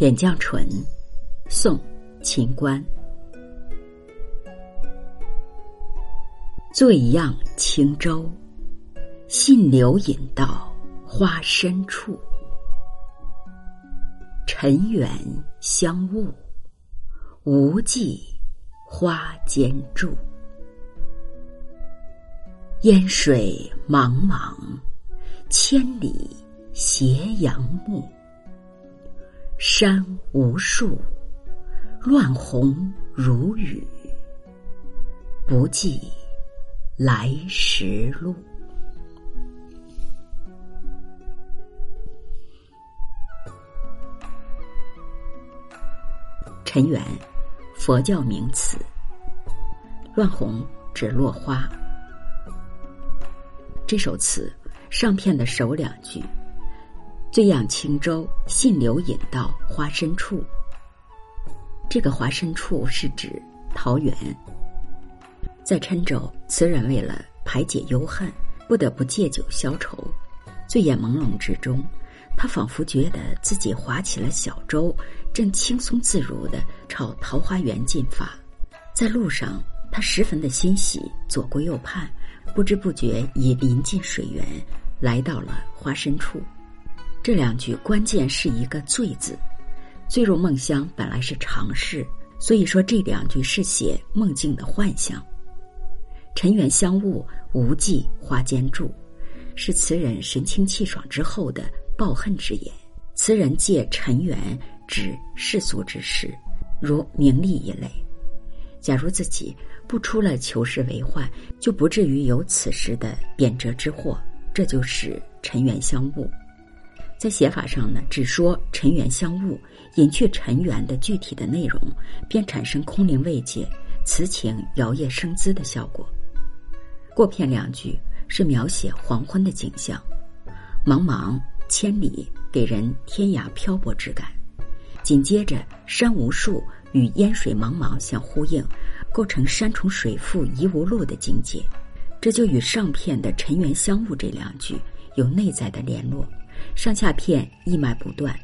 点绛唇，宋·秦观。醉漾轻舟，信流引到花深处。尘缘香雾，无际花间住。烟水茫茫，千里斜阳暮。山无数，乱红如雨，不记来时路。尘缘，佛教名词。乱红指落花。这首词上片的首两句。醉漾轻舟，信流引到花深处。这个花深处是指桃源。在郴州，词人为了排解忧恨，不得不借酒消愁。醉眼朦胧之中，他仿佛觉得自己划起了小舟，正轻松自如地朝桃花源进发。在路上，他十分的欣喜，左顾右盼，不知不觉已临近水源，来到了花深处。这两句关键是一个“醉”字，醉入梦乡本来是常事，所以说这两句是写梦境的幻象。尘缘相误，无际花间住，是词人神清气爽之后的抱恨之言。词人借尘缘指世俗之事，如名利一类。假如自己不出了求是为患，就不至于有此时的贬谪之祸。这就是尘缘相误。在写法上呢，只说尘缘相误，隐去尘缘的具体的内容，便产生空灵慰藉、词情摇曳生姿的效果。过片两句是描写黄昏的景象，茫茫千里，给人天涯漂泊之感。紧接着山无数与烟水茫茫相呼应，构成山重水复疑无路的境界。这就与上片的尘缘相误这两句有内在的联络。上下片一脉不断，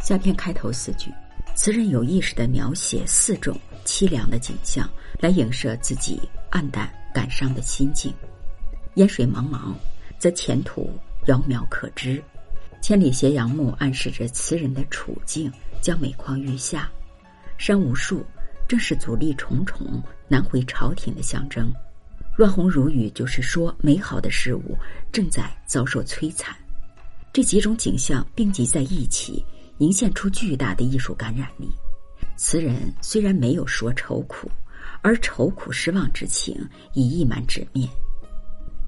下片开头四句，词人有意识地描写四种凄凉的景象，来影射自己黯淡感伤的心境。烟水茫茫，则前途遥渺可知；千里斜阳暮，暗示着词人的处境将每况愈下；山无数，正是阻力重重、难回朝廷的象征；乱红如雨，就是说美好的事物正在遭受摧残。这几种景象并集在一起，凝现出巨大的艺术感染力。词人虽然没有说愁苦，而愁苦失望之情已溢满纸面。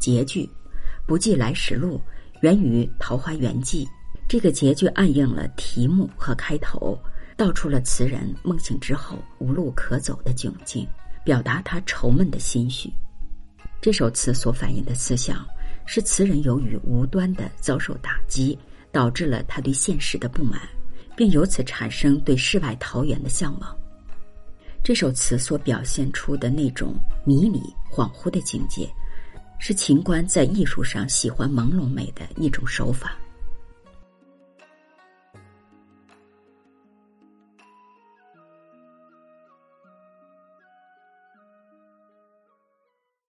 结句“不记来时路”源于《桃花源记》，这个结句暗映了题目和开头，道出了词人梦醒之后无路可走的窘境，表达他愁闷的心绪。这首词所反映的思想。是词人由于无端的遭受打击，导致了他对现实的不满，并由此产生对世外桃源的向往。这首词所表现出的那种迷离恍惚的境界，是秦观在艺术上喜欢朦胧美的一种手法。